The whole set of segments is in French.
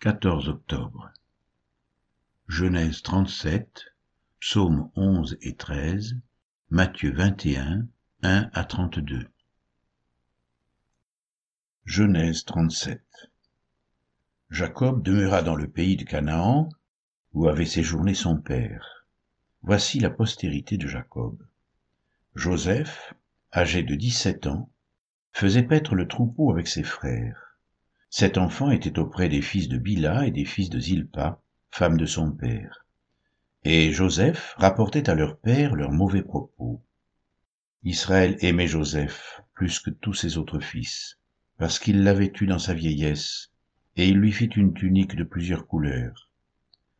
14 octobre. Genèse 37, Psaumes 11 et 13, Matthieu 21, 1 à 32. Genèse 37. Jacob demeura dans le pays de Canaan, où avait séjourné son père. Voici la postérité de Jacob. Joseph, âgé de dix-sept ans, faisait paître le troupeau avec ses frères. Cet enfant était auprès des fils de Bila et des fils de Zilpa, femme de son père. Et Joseph rapportait à leur père leurs mauvais propos. Israël aimait Joseph plus que tous ses autres fils, parce qu'il l'avait eu dans sa vieillesse, et il lui fit une tunique de plusieurs couleurs.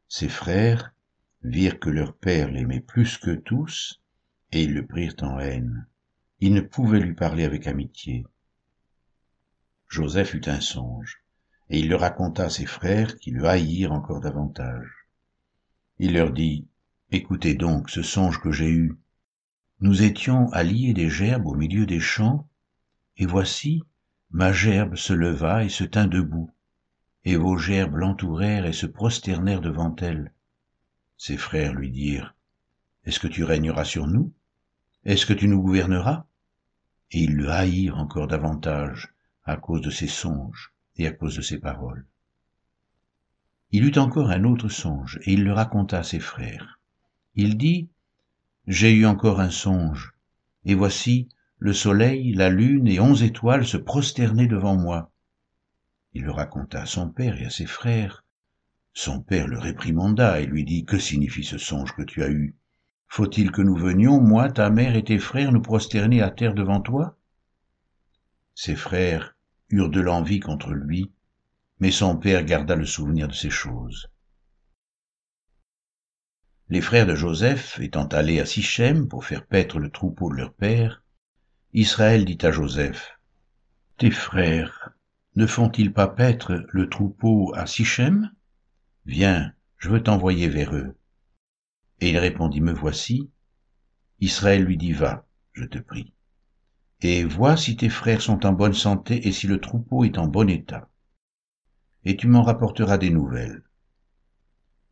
Ses frères virent que leur père l'aimait plus que tous, et ils le prirent en haine. Ils ne pouvaient lui parler avec amitié. Joseph eut un songe, et il le raconta à ses frères qui le haïrent encore davantage. Il leur dit, Écoutez donc ce songe que j'ai eu. Nous étions à lier des gerbes au milieu des champs, et voici, ma gerbe se leva et se tint debout, et vos gerbes l'entourèrent et se prosternèrent devant elle. Ses frères lui dirent, Est-ce que tu régneras sur nous? Est-ce que tu nous gouverneras? Et ils le haïrent encore davantage, à cause de ses songes et à cause de ses paroles. Il eut encore un autre songe, et il le raconta à ses frères. Il dit, J'ai eu encore un songe, et voici le soleil, la lune et onze étoiles se prosternaient devant moi. Il le raconta à son père et à ses frères. Son père le réprimanda et lui dit, Que signifie ce songe que tu as eu? Faut-il que nous venions, moi, ta mère et tes frères, nous prosterner à terre devant toi? Ses frères eurent de l'envie contre lui, mais son père garda le souvenir de ces choses. Les frères de Joseph étant allés à Sichem pour faire paître le troupeau de leur père, Israël dit à Joseph, Tes frères ne font-ils pas paître le troupeau à Sichem? Viens, je veux t'envoyer vers eux. Et il répondit, Me voici. Israël lui dit, Va, je te prie et vois si tes frères sont en bonne santé et si le troupeau est en bon état. Et tu m'en rapporteras des nouvelles.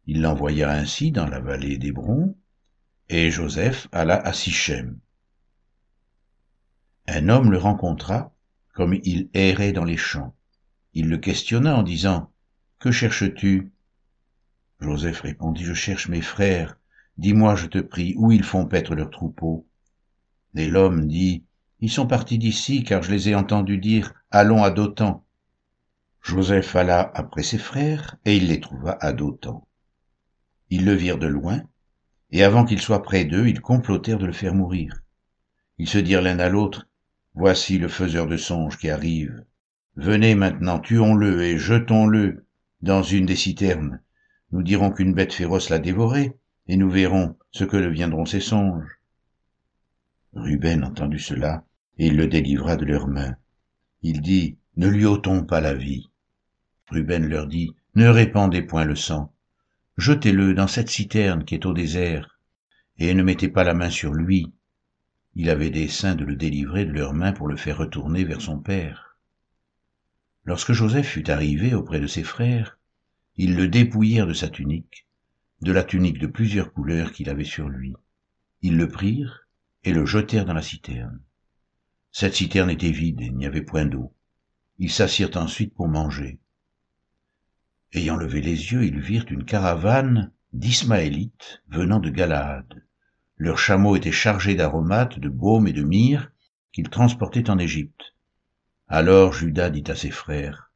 Il l'envoya ainsi dans la vallée d'Hébron, et Joseph alla à Sichem. Un homme le rencontra, comme il errait dans les champs. Il le questionna en disant, Que cherches-tu? Joseph répondit, Je cherche mes frères. Dis-moi, je te prie, où ils font paître leur troupeau. Et l'homme dit, ils sont partis d'ici, car je les ai entendus dire Allons à Dothan. Joseph alla après ses frères, et il les trouva à Dothan. Ils le virent de loin, et avant qu'il soit près d'eux, ils complotèrent de le faire mourir. Ils se dirent l'un à l'autre Voici le faiseur de songes qui arrive. Venez maintenant, tuons-le et jetons-le dans une des citernes. Nous dirons qu'une bête féroce l'a dévoré, et nous verrons ce que deviendront ses songes. Ruben entendit cela, et il le délivra de leurs mains. Il dit, Ne lui ôtons pas la vie. Ruben leur dit, Ne répandez point le sang. Jetez-le dans cette citerne qui est au désert, et ne mettez pas la main sur lui. Il avait dessein de le délivrer de leurs mains pour le faire retourner vers son père. Lorsque Joseph fut arrivé auprès de ses frères, ils le dépouillèrent de sa tunique, de la tunique de plusieurs couleurs qu'il avait sur lui. Ils le prirent, et le jetèrent dans la citerne. Cette citerne était vide, il n'y avait point d'eau. Ils s'assirent ensuite pour manger. Ayant levé les yeux, ils virent une caravane d'Ismaélites venant de Galaad. Leurs chameaux étaient chargés d'aromates, de baumes et de myrrhe qu'ils transportaient en Égypte. Alors Judas dit à ses frères,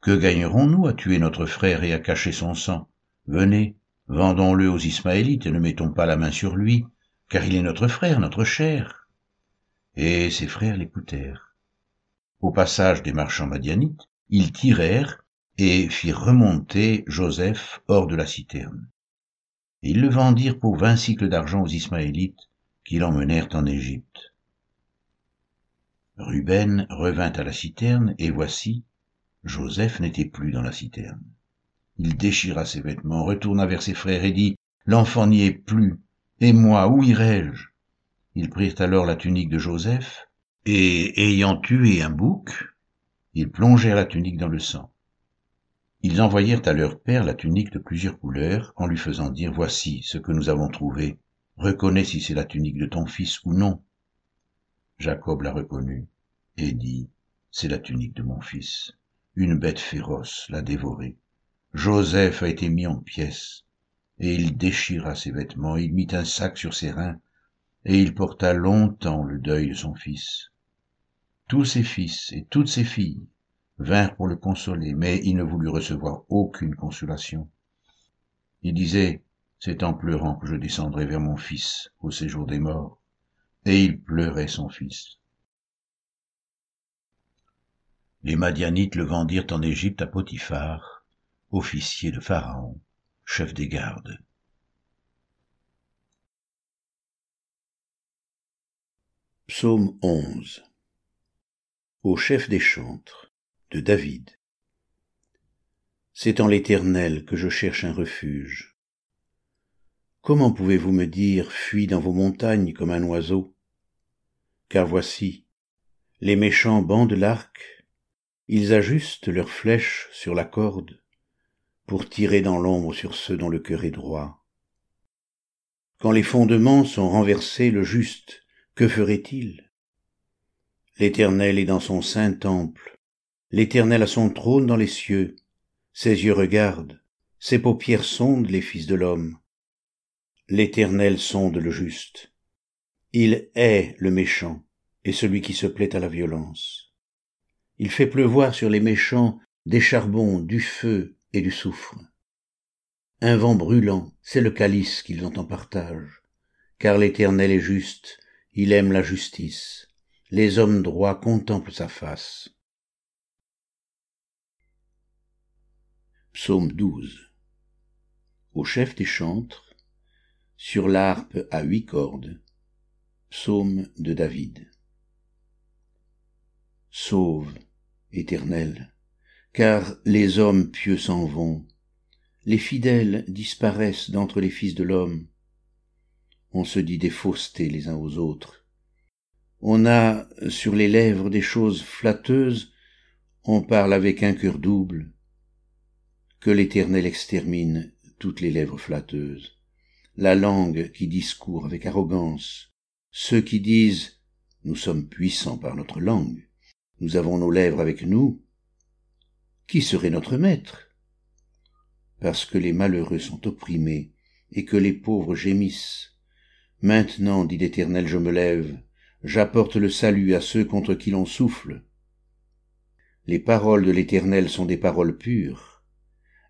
Que gagnerons-nous à tuer notre frère et à cacher son sang? Venez, vendons-le aux Ismaélites et ne mettons pas la main sur lui, car il est notre frère, notre cher. Et ses frères l'écoutèrent. Au passage des marchands madianites, ils tirèrent et firent remonter Joseph hors de la citerne. Et ils le vendirent pour vingt cycles d'argent aux Ismaélites, qui l'emmenèrent en Égypte. Ruben revint à la citerne, et voici, Joseph n'était plus dans la citerne. Il déchira ses vêtements, retourna vers ses frères et dit, L'enfant n'y est plus, et moi, où irai-je? Ils prirent alors la tunique de Joseph, et ayant tué un bouc, ils plongèrent la tunique dans le sang. ils envoyèrent à leur père la tunique de plusieurs couleurs en lui faisant dire voici ce que nous avons trouvé. Reconnais si c'est la tunique de ton fils ou non jacob la reconnut et dit c'est la tunique de mon fils. Une bête féroce l'a dévoré joseph a été mis en pièces et il déchira ses vêtements il mit un sac sur ses reins et il porta longtemps le deuil de son fils. Tous ses fils et toutes ses filles vinrent pour le consoler mais il ne voulut recevoir aucune consolation. Il disait c'est en pleurant que je descendrai vers mon fils au séjour des morts et il pleurait son fils. Les madianites le vendirent en égypte à potiphar officier de pharaon chef des gardes. Psaume 11 au chef des chantres de david. C'est en l'éternel que je cherche un refuge. Comment pouvez-vous me dire fuis dans vos montagnes comme un oiseau? Car voici les méchants bandent l'arc ils ajustent leurs flèches sur la corde pour tirer dans l'ombre sur ceux dont le cœur est droit. Quand les fondements sont renversés le juste que ferait-il? L'éternel est dans son saint temple. L'éternel a son trône dans les cieux. Ses yeux regardent. Ses paupières sondent les fils de l'homme. L'éternel sonde le juste. Il hait le méchant et celui qui se plaît à la violence. Il fait pleuvoir sur les méchants des charbons du feu du soufre. Un vent brûlant c'est le calice qu'ils ont en partage. Car l'éternel est juste il aime la justice. Les hommes droits contemplent sa face. Psaume 12 au chef des chantres sur l'harpe à huit cordes psaume de david. Sauve éternel car les hommes pieux s'en vont. Les fidèles disparaissent d'entre les fils de l'homme. On se dit des faussetés les uns aux autres. On a sur les lèvres des choses flatteuses on parle avec un cœur double. Que l'éternel extermine toutes les lèvres flatteuses. La langue qui discourt avec arrogance. Ceux qui disent nous sommes puissants par notre langue. Nous avons nos lèvres avec nous qui serait notre maître? Parce que les malheureux sont opprimés et que les pauvres gémissent. Maintenant, dit l'Éternel, je me lève, j'apporte le salut à ceux contre qui l'on souffle. Les paroles de l'Éternel sont des paroles pures,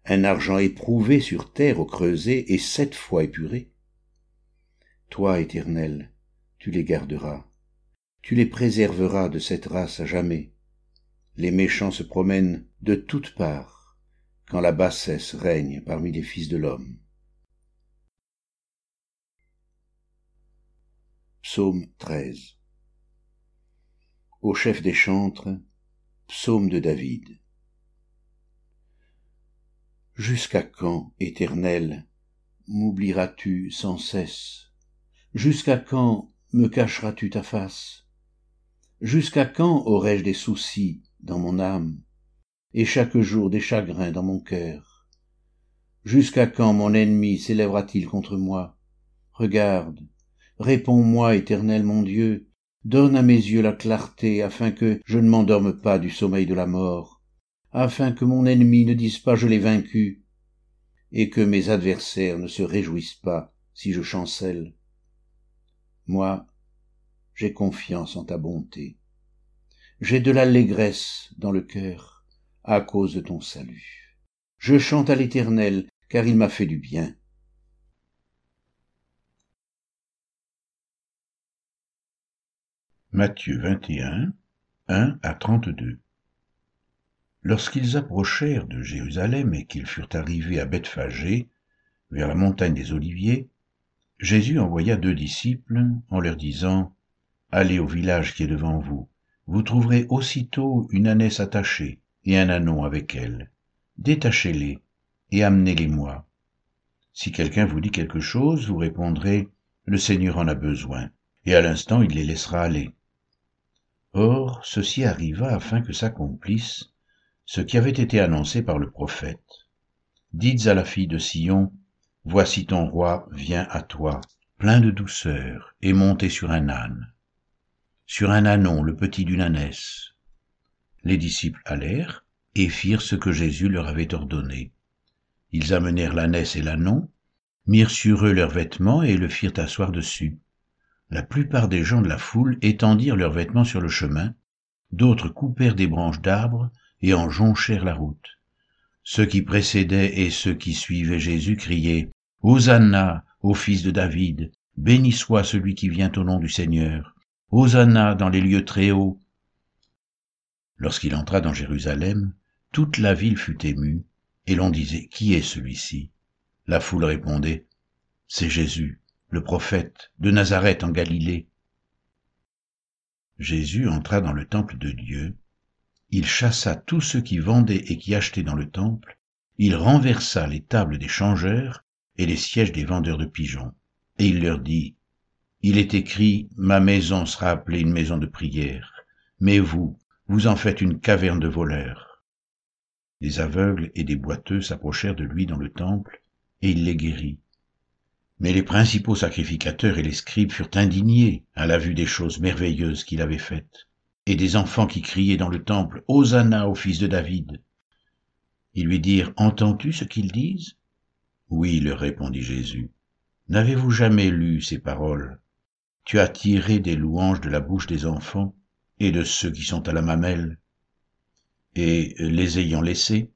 un argent éprouvé sur terre au creuset et sept fois épuré. Toi, Éternel, tu les garderas, tu les préserveras de cette race à jamais les méchants se promènent de toutes parts quand la bassesse règne parmi les fils de l'homme. Psaume 13 Au chef des chantres, psaume de David. Jusqu'à quand, Éternel, m'oublieras-tu sans cesse? Jusqu'à quand me cacheras-tu ta face? Jusqu'à quand aurai-je des soucis dans mon âme, et chaque jour des chagrins dans mon cœur. Jusqu'à quand mon ennemi s'élèvera-t-il contre moi? Regarde, réponds-moi, éternel mon Dieu, donne à mes yeux la clarté, afin que je ne m'endorme pas du sommeil de la mort, afin que mon ennemi ne dise pas je l'ai vaincu, et que mes adversaires ne se réjouissent pas si je chancelle. Moi, j'ai confiance en ta bonté j'ai de l'allégresse dans le cœur à cause de ton salut. Je chante à l'Éternel, car il m'a fait du bien. Matthieu 21, 1 à 32 Lorsqu'ils approchèrent de Jérusalem et qu'ils furent arrivés à Bethphagée, vers la montagne des Oliviers, Jésus envoya deux disciples en leur disant, Allez au village qui est devant vous, vous trouverez aussitôt une ânesse attachée et un ânon avec elle. Détachez-les et amenez-les-moi. Si quelqu'un vous dit quelque chose, vous répondrez, Le Seigneur en a besoin, et à l'instant il les laissera aller. Or, ceci arriva afin que s'accomplisse ce qui avait été annoncé par le prophète. Dites à la fille de Sion, Voici ton roi vient à toi, plein de douceur, et monté sur un âne, sur un ânon, le petit d'une ânesse. Les disciples allèrent et firent ce que Jésus leur avait ordonné. Ils amenèrent l'ânesse et l'ânon, mirent sur eux leurs vêtements et le firent asseoir dessus. La plupart des gens de la foule étendirent leurs vêtements sur le chemin, d'autres coupèrent des branches d'arbres et en jonchèrent la route. Ceux qui précédaient et ceux qui suivaient Jésus criaient Hosanna au fils de David, béni soit celui qui vient au nom du Seigneur. Hosanna dans les lieux très hauts. Lorsqu'il entra dans Jérusalem, toute la ville fut émue, et l'on disait, Qui est celui-ci? La foule répondait, C'est Jésus, le prophète, de Nazareth en Galilée. Jésus entra dans le temple de Dieu, il chassa tous ceux qui vendaient et qui achetaient dans le temple, il renversa les tables des changeurs et les sièges des vendeurs de pigeons. Et il leur dit, Il est écrit, Ma maison sera appelée une maison de prière, mais vous, vous en faites une caverne de voleurs. Des aveugles et des boiteux s'approchèrent de lui dans le temple, et il les guérit. Mais les principaux sacrificateurs et les scribes furent indignés à la vue des choses merveilleuses qu'il avait faites, et des enfants qui criaient dans le temple, Hosanna au fils de David. Ils lui dirent, Entends-tu ce qu'ils disent oui, leur répondit Jésus. N'avez-vous jamais lu ces paroles? Tu as tiré des louanges de la bouche des enfants et de ceux qui sont à la mamelle. Et les ayant laissés,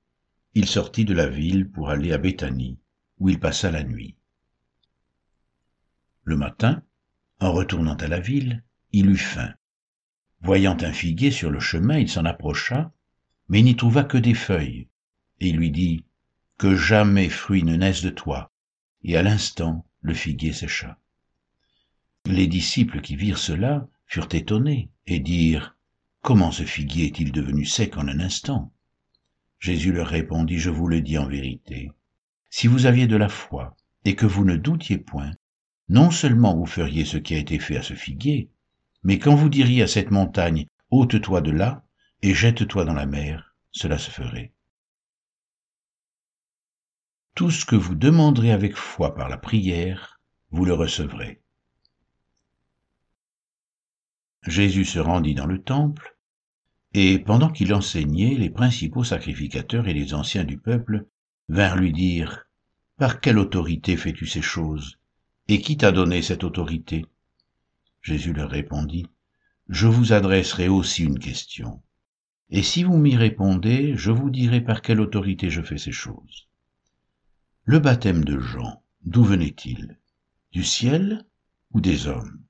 il sortit de la ville pour aller à Béthanie, où il passa la nuit. Le matin, en retournant à la ville, il eut faim. Voyant un figuier sur le chemin, il s'en approcha, mais n'y trouva que des feuilles, et il lui dit, que jamais fruit ne naisse de toi. Et à l'instant, le figuier sécha. Les disciples qui virent cela furent étonnés et dirent, Comment ce figuier est-il devenu sec en un instant? Jésus leur répondit, Je vous le dis en vérité, si vous aviez de la foi et que vous ne doutiez point, non seulement vous feriez ce qui a été fait à ce figuier, mais quand vous diriez à cette montagne, ôte-toi de là et jette-toi dans la mer, cela se ferait tout ce que vous demanderez avec foi par la prière, vous le recevrez. Jésus se rendit dans le temple, et pendant qu'il enseignait, les principaux sacrificateurs et les anciens du peuple vinrent lui dire, Par quelle autorité fais-tu ces choses? Et qui t'a donné cette autorité? Jésus leur répondit, Je vous adresserai aussi une question. Et si vous m'y répondez, je vous dirai par quelle autorité je fais ces choses. Le baptême de Jean, d'où venait-il? Du ciel ou des hommes?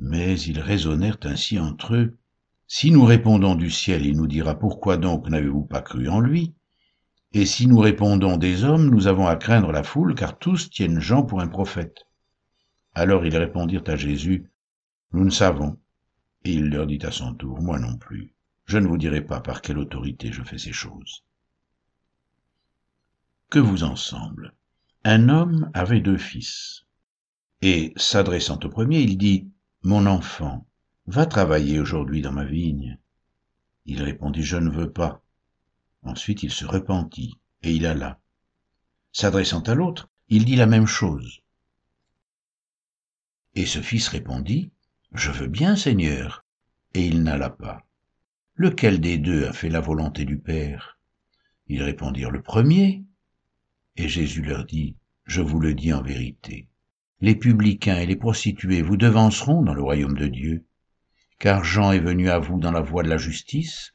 Mais ils raisonnèrent ainsi entre eux. Si nous répondons du ciel, il nous dira pourquoi donc n'avez-vous pas cru en lui? Et si nous répondons des hommes, nous avons à craindre la foule, car tous tiennent Jean pour un prophète. Alors ils répondirent à Jésus, Nous ne savons. Et il leur dit à son tour, Moi non plus. Je ne vous dirai pas par quelle autorité je fais ces choses que vous en semble Un homme avait deux fils. Et, s'adressant au premier, il dit, Mon enfant, va travailler aujourd'hui dans ma vigne. Il répondit, Je ne veux pas. Ensuite il se repentit, et il alla. S'adressant à l'autre, il dit la même chose. Et ce fils répondit, Je veux bien, Seigneur. Et il n'alla pas. Lequel des deux a fait la volonté du Père? Ils répondirent, Le premier. Et Jésus leur dit, Je vous le dis en vérité, les publicains et les prostituées vous devanceront dans le royaume de Dieu, car Jean est venu à vous dans la voie de la justice,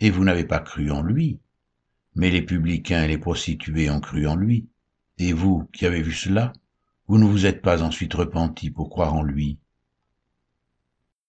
et vous n'avez pas cru en lui, mais les publicains et les prostituées ont cru en lui, et vous qui avez vu cela, vous ne vous êtes pas ensuite repentis pour croire en lui,